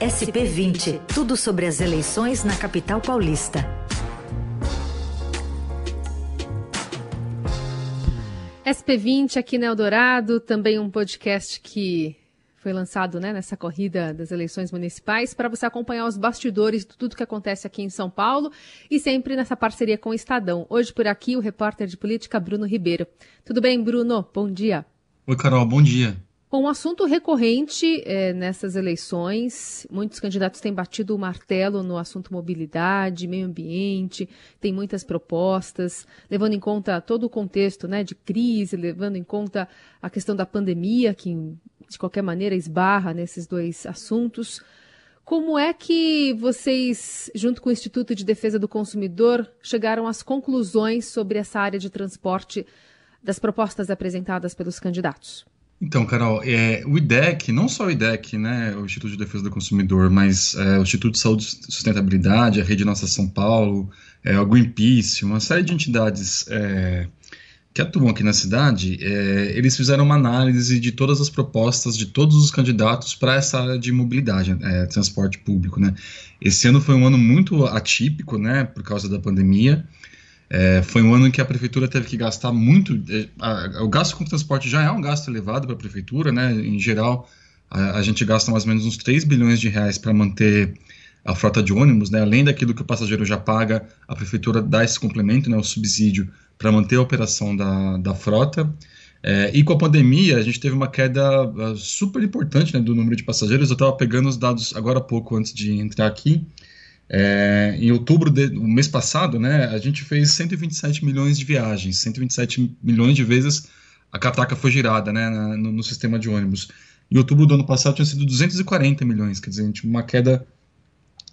SP20, tudo sobre as eleições na capital paulista. SP20 aqui no Eldorado, também um podcast que foi lançado né, nessa corrida das eleições municipais para você acompanhar os bastidores de tudo que acontece aqui em São Paulo e sempre nessa parceria com o Estadão. Hoje por aqui o repórter de política Bruno Ribeiro. Tudo bem, Bruno? Bom dia. Oi, Carol, bom dia. Bom, um assunto recorrente é, nessas eleições, muitos candidatos têm batido o martelo no assunto mobilidade, meio ambiente, tem muitas propostas, levando em conta todo o contexto né, de crise, levando em conta a questão da pandemia, que de qualquer maneira esbarra nesses dois assuntos. Como é que vocês, junto com o Instituto de Defesa do Consumidor, chegaram às conclusões sobre essa área de transporte das propostas apresentadas pelos candidatos? Então, Carol, é, o IDEC, não só o IDEC, né, o Instituto de Defesa do Consumidor, mas é, o Instituto de Saúde e Sustentabilidade, a Rede Nossa São Paulo, é, o Greenpeace, uma série de entidades é, que atuam aqui na cidade, é, eles fizeram uma análise de todas as propostas de todos os candidatos para essa área de mobilidade, é, transporte público. Né. Esse ano foi um ano muito atípico, né, por causa da pandemia, é, foi um ano em que a prefeitura teve que gastar muito. É, a, o gasto com transporte já é um gasto elevado para a prefeitura, né? Em geral, a, a, gente gasta mais ou menos uns 3 bilhões de reais para manter a frota de ônibus, né? Além daquilo que o passageiro já paga, a prefeitura dá esse complemento, né? O subsídio para manter a operação da, da frota. É, e com a pandemia, a gente teve uma queda uh, super importante né, do número de passageiros. Eu estava pegando os dados agora há pouco antes de entrar aqui. É, em outubro do mês passado, né, a gente fez 127 milhões de viagens, 127 milhões de vezes a catraca foi girada né, na, no, no, sistema de ônibus. Em outubro do ano passado tinha sido 240 milhões, quer dizer, gente, uma queda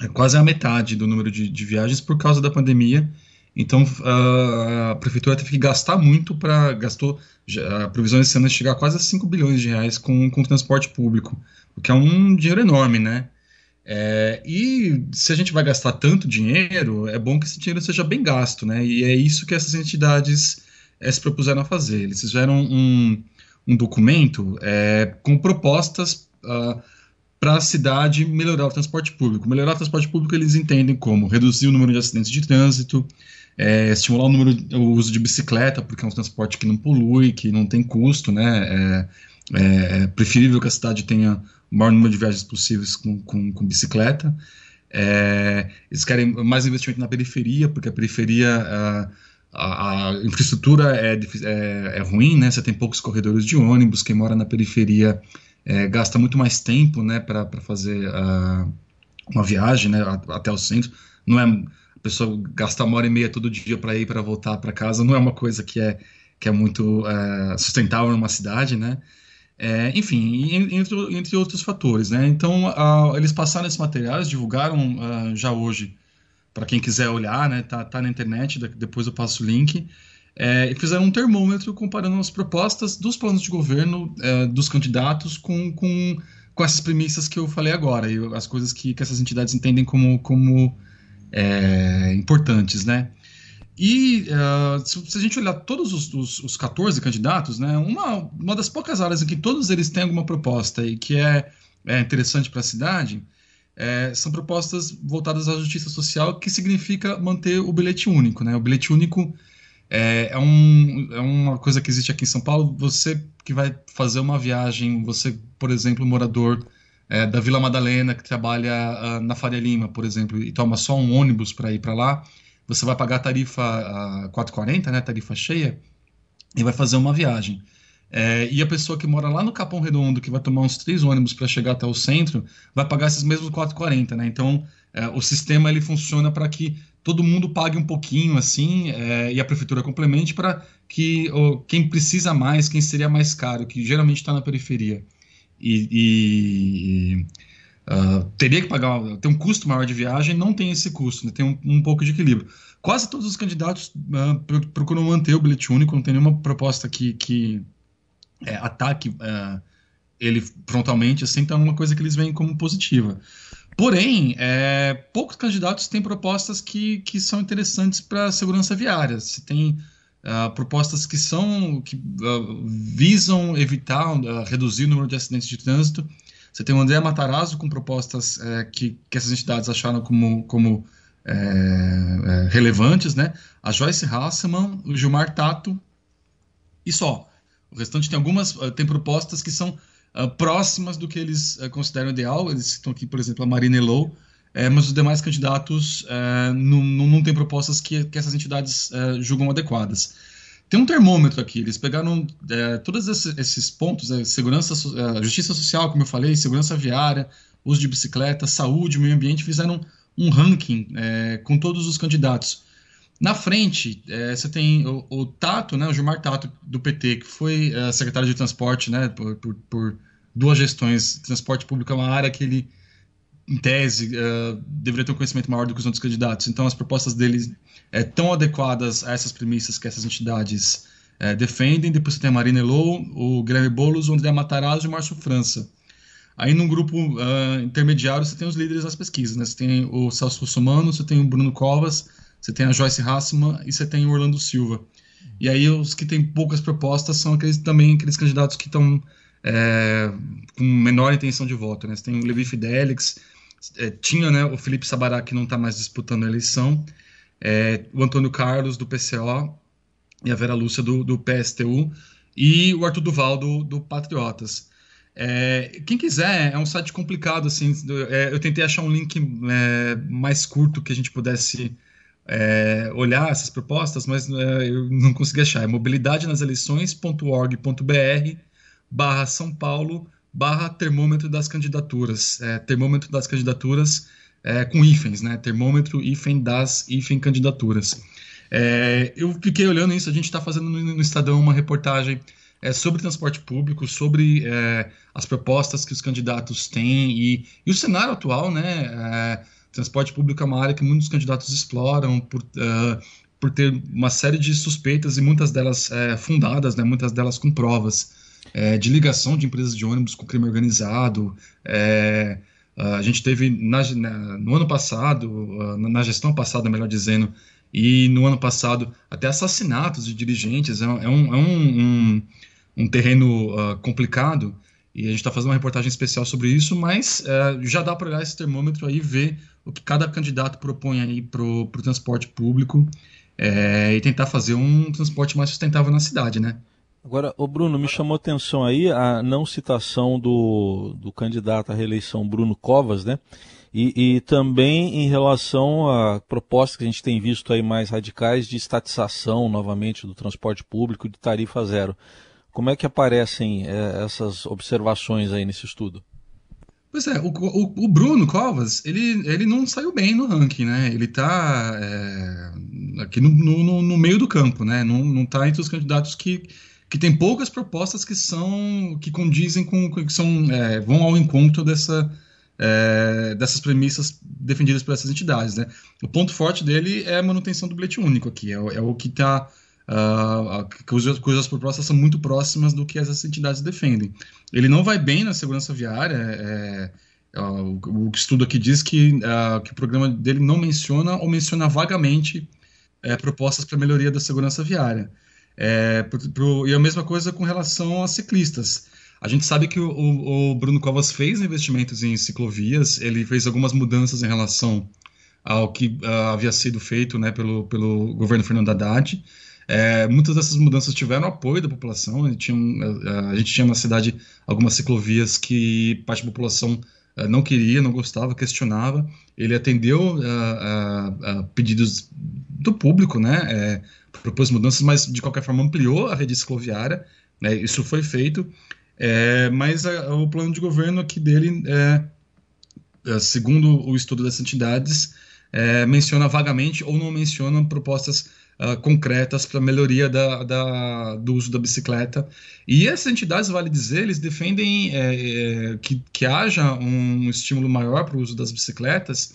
é, quase a metade do número de, de viagens por causa da pandemia. Então a, a prefeitura teve que gastar muito para gastou a previsão esse ano é chegar a quase a 5 bilhões de reais com, com transporte público, o que é um dinheiro enorme, né? É, e se a gente vai gastar tanto dinheiro, é bom que esse dinheiro seja bem gasto, né? E é isso que essas entidades é, se propuseram a fazer. Eles fizeram um, um documento é, com propostas uh, ah, para a cidade melhorar o transporte público. Melhorar o transporte público eles entendem como reduzir o número de acidentes de trânsito, é, estimular o, número, o uso de bicicleta, porque é um transporte que não polui, que não tem custo, né? É, é, é preferível que a cidade tenha o maior número de viagens possíveis com, com, com bicicleta. É, eles querem mais investimento na periferia, porque a periferia, a, a, infraestrutura é, é, é, ruim, né? Você tem poucos corredores de ônibus, quem mora na periferia é, gasta muito mais tempo, né, para fazer uma viagem, né, até o centro. Não é a pessoa gastar uma hora e meia todo dia para ir para voltar para casa, não é uma coisa que é que é muito uh, sustentável numa cidade, né? É, enfim, entre, entre, outros fatores. Né? Então, eles passaram esses materiais, divulgaram uh, já hoje, para quem quiser olhar, né? tá, tá na internet, depois eu passo o link, é, e fizeram um termômetro comparando as propostas dos planos de governo é, dos candidatos com, com, com essas premissas que eu falei agora, e as coisas que, que essas entidades entendem como, como é, importantes. Né? E uh, se, a gente olhar todos os, os, os 14 candidatos, né, uma, uma das poucas áreas em que todos eles têm alguma proposta e que é, é interessante para a cidade é, são propostas voltadas à justiça social, que significa manter o bilhete único. Né? O bilhete único é, é, um, é uma coisa que existe aqui em São Paulo. Você que vai fazer uma viagem, você, por exemplo, morador é, da Vila Madalena, que trabalha uh, na Faria Lima, por exemplo, e toma só um ônibus para ir para lá você vai pagar a tarifa a 4,40, né, tarifa cheia, e vai fazer uma viagem. É, e a pessoa que mora lá no Capão Redondo, que vai tomar uns três ônibus para chegar até o centro, vai pagar esses mesmos 4,40, né? Então, é, o sistema ele funciona para que todo mundo pague um pouquinho assim é, e a prefeitura complemente para que ó, quem precisa mais, quem seria mais caro, que geralmente está na periferia e, e, uh, teria que pagar, tem um custo maior de viagem, não tem esse custo, né? tem um, um, pouco de equilíbrio. Quase todos os candidatos uh, procuram manter o bilhete único, não tem nenhuma proposta que, que é, ataque uh, ele frontalmente, assim, então é uma coisa que eles veem como positiva. Porém, é, poucos candidatos têm propostas que, que são interessantes para a segurança viária. Se tem uh, propostas que são que uh, visam evitar, uh, reduzir o número de acidentes de trânsito, Você tem o André Matarazzo com propostas é, que, que essas entidades acharam como, como é, é, relevantes, né? A Joyce Hasselman, o Gilmar Tato e só. O restante tem algumas, eh, tem propostas que são uh, próximas do que eles uh, consideram ideal. Eles citam aqui, por exemplo, a Marina Elou, é, mas os demais candidatos é, não, não, não têm propostas que, que essas entidades é, julgam adequadas. Tem um termômetro aqui, eles pegaram é, todos esses, pontos, é, segurança, é, justiça social, como eu falei, segurança viária, uso de bicicleta, saúde, meio ambiente, fizeram um ranking é, com todos os candidatos. Na frente, é, você tem o, o, Tato, né, o Gilmar Tato, do PT, que foi secretário de transporte né, por, por, por duas gestões. Transporte público é uma área que ele em tese, uh, deveria ter um conhecimento maior do que os outros candidatos. Então, as propostas deles é, tão adequadas a essas premissas que essas entidades é, defendem. Depois você tem a Marina Elou, o Guilherme Boulos, o André Matarazzo e o Márcio França. Aí, num grupo uh, intermediário, você tem os líderes das pesquisas. Né? Você tem o Celso Russomano, você tem o Bruno Covas, você tem a Joyce Hassman e você tem o Orlando Silva. E aí, os que têm poucas propostas são aqueles, também aqueles candidatos que estão é, com menor intenção de voto. Né? Você tem o Levi Fidelix, é, tinha né, o Felipe Sabará, que não está mais disputando a eleição, é, o Antônio Carlos, do PCO, e a Vera Lúcia, do, do PSTU, e o Arthur Duval, do, do Patriotas. É, quem quiser, é um site complicado, assim, é, eu tentei achar um link é, mais curto que a gente pudesse é, olhar essas propostas, mas eu não consegui achar. É mobilidade nas eleições.org.br barra São Paulo barra termômetro das candidaturas. É, termômetro das candidaturas é, com hífens, né? Termômetro, hífen das, hífen candidaturas. É, eu fiquei olhando isso, a gente está fazendo no, no, Estadão uma reportagem é, sobre transporte público, sobre é, as propostas que os candidatos têm e, e o cenário atual, né? É, transporte público é uma área que muitos candidatos exploram por, uh, por ter uma série de suspeitas e muitas delas fundadas, né? Muitas delas com provas é, de ligação de empresas de ônibus com crime organizado. É, a gente teve na, na, no ano passado, na gestão passada, melhor dizendo, e no ano passado até assassinatos de dirigentes. É, é um, é um, um, um terreno uh, complicado e a gente está fazendo uma reportagem especial sobre isso, mas uh, já dá para olhar esse termômetro aí ver o que cada candidato propõe aí para o transporte público é, e tentar fazer um transporte mais sustentável na cidade, né? Agora, o Bruno, me chamou atenção aí a não citação do, do candidato à reeleição Bruno Covas, né? E, e, também em relação a propostas que a gente tem visto aí mais radicais de estatização novamente do transporte público de tarifa zero. Como é que aparecem é, essas observações aí nesse estudo? Pois é, o, o, o, Bruno Covas, ele, ele não saiu bem no ranking, né? Ele está é, aqui no, no, no, meio do campo, né? Não, está entre os candidatos que que tem poucas propostas que são que condizem com que são é, vão ao encontro dessa é, dessas premissas defendidas por essas entidades, né? O ponto forte dele é a manutenção do bilhete único aqui, é, é o que está uh, cujas, propostas são muito próximas do que essas entidades defendem. Ele não vai bem na segurança viária. É o, o estudo aqui diz que, uh, que o programa dele não menciona ou menciona vagamente é, propostas para melhoria da segurança viária. É, pro, pro, e a mesma coisa com relação a ciclistas. A gente sabe que o, o, Bruno Covas fez investimentos em ciclovias, ele fez algumas mudanças em relação ao que uh, havia sido feito né, pelo, pelo governo Fernando Haddad. É, muitas dessas mudanças tiveram apoio da população. Gente, tinha, uh, a gente tinha na cidade algumas ciclovias que parte da população não queria, não gostava, questionava. Ele atendeu a pedidos do público, né? É, propôs mudanças, mas de qualquer forma ampliou a rede cicloviária, né, isso foi feito, é, mas a, o plano de governo aqui dele, é, segundo o estudo dessas entidades, é, menciona vagamente ou não menciona propostas uh, concretas para melhoria da, da, do uso da bicicleta. E essas entidades, vale dizer, eles defendem é, é, que, que haja um estímulo maior para o uso das bicicletas,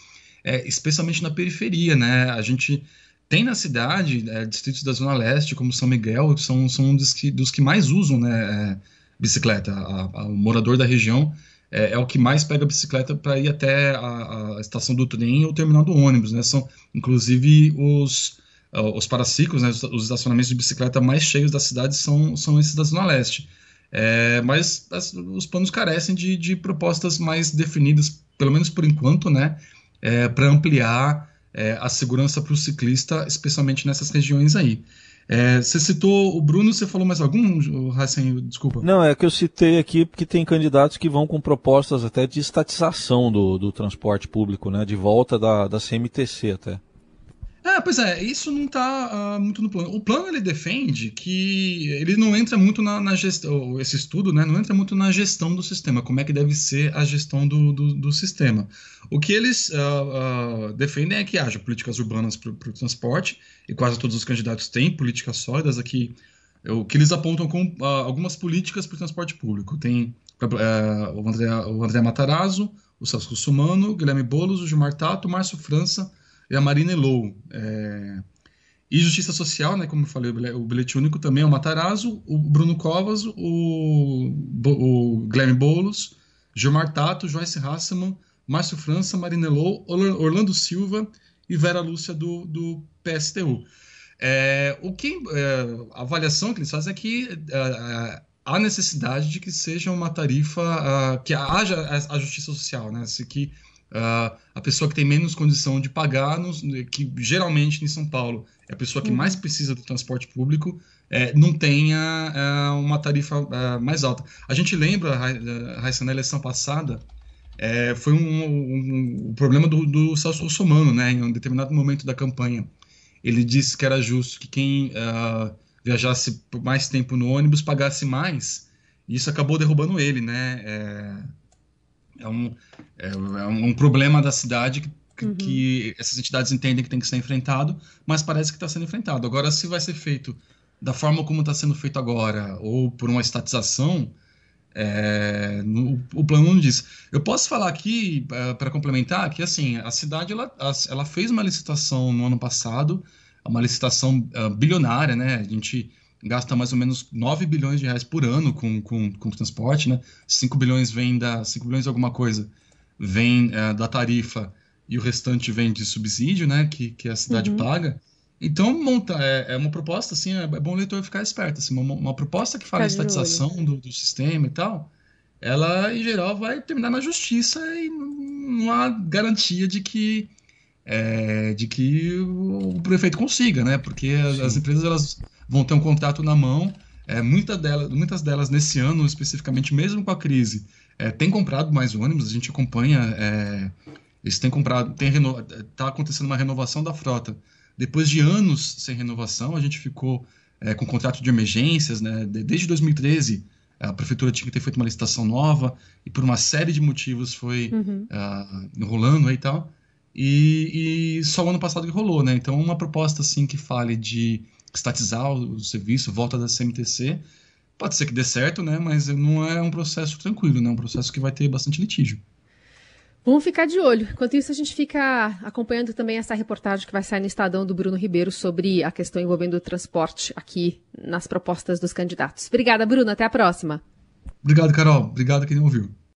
especialmente na periferia, né? A gente tem na cidade é, distritos da Zona Leste, como São Miguel, que são, são um dos que, dos que mais usam né, é, bicicleta. A, a, o morador da região é, é, o que mais pega bicicleta para ir até a, a, estação do trem ou terminal do ônibus. Né? São, inclusive, os, os paraciclos, né, os, os estacionamentos de bicicleta mais cheios da cidade são, são esses da Zona Leste. É, mas as, os planos carecem de, de, propostas mais definidas, pelo menos por enquanto, né, é, para ampliar é, a segurança para o ciclista, especialmente nessas regiões aí. É, você citou o Bruno, você falou mais algum, Racen? Desculpa. Não, é que eu citei aqui porque tem candidatos que vão com propostas até de estatização do, do transporte público, né? De volta da, da CMTC até. É, pois é, isso não está uh, muito no plano. O plano ele defende que ele não entra muito na, na, gestão, esse estudo, né, não entra muito na gestão do sistema, como é que deve ser a gestão do, do, do sistema. O que eles uh, uh, defendem é que haja políticas urbanas para o transporte, e quase todos os candidatos têm políticas sólidas aqui. O que eles apontam com algumas políticas para o transporte público. Tem o, André, o André Matarazzo, o Celso Russomano, o Guilherme Boulos, o Gilmar Tato, o Márcio França e a Marina Elou. É... E Justiça Social, né, como eu falei, o bilhete único também é o Matarazzo, o Bruno Covas, o, o Guilherme Boulos, Gilmar Tato, Joyce Hasselman, Márcio França, Marina Elou, Orlando Silva e Vera Lúcia do, do PSTU. É, o que é, a avaliação que eles fazem é que é, é há necessidade de que seja uma tarifa, uh, que haja a, a, justiça social, né? Se que Uh, a pessoa que tem menos condição de pagar, nos, que geralmente em São Paulo é a pessoa que uhum. mais precisa do transporte público, é, não tenha é, uma tarifa é, mais alta. A gente lembra, Raíssa, na eleição passada, é, foi um, um, um, problema do, do Celso Russomano, né, em um determinado momento da campanha. Ele disse que era justo que quem viajasse por mais tempo no ônibus pagasse mais, e isso acabou derrubando ele, né? É, é um, é, é um problema da cidade que, uhum. que, essas entidades entendem que tem que ser enfrentado, mas parece que está sendo enfrentado. Agora, se vai ser feito da forma como está sendo feito agora, ou por uma estatização, é, no, o plano não diz. Eu posso falar aqui, é, para complementar, que assim, a cidade ela, ela fez uma licitação no ano passado, uma licitação uh, bilionária, né? A gente gasta mais ou menos 9 bilhões de reais por ano com, com, com transporte, né? 5 bilhões vem da 5 bilhões alguma coisa vem é, da tarifa e o restante vem de subsídio, né? Que, que a cidade uhum. paga. Então, monta, é, é, uma proposta, assim, é, é bom o leitor ficar esperto. Assim, uma, uma proposta que fala a estatização do, do, sistema e tal, ela, em geral, vai terminar na justiça e não há garantia de que é, de que o prefeito consiga, né? Porque as, as empresas elas vão ter um contrato na mão. É, muita delas, muitas delas nesse ano, especificamente, mesmo com a crise, é, tem comprado mais ônibus. A gente acompanha, é, eles têm comprado, tem está acontecendo uma renovação da frota. Depois de anos sem renovação, a gente ficou é, com contrato de emergências, né? Desde 2013, a prefeitura tinha que ter feito uma licitação nova e por uma série de motivos foi uhum. uh, enrolando e tal. E, e, só o ano passado que rolou, né? Então, uma proposta assim que fale de estatizar o serviço, volta da CMTC, pode ser que dê certo, né? Mas não é um processo tranquilo, né? É um processo que vai ter bastante litígio. Vamos ficar de olho. Enquanto isso, a gente fica acompanhando também essa reportagem que vai sair no Estadão do Bruno Ribeiro sobre a questão envolvendo o transporte aqui nas propostas dos candidatos. Obrigada, Bruno. Até a próxima. Obrigado, Carol. Obrigado quem ouviu.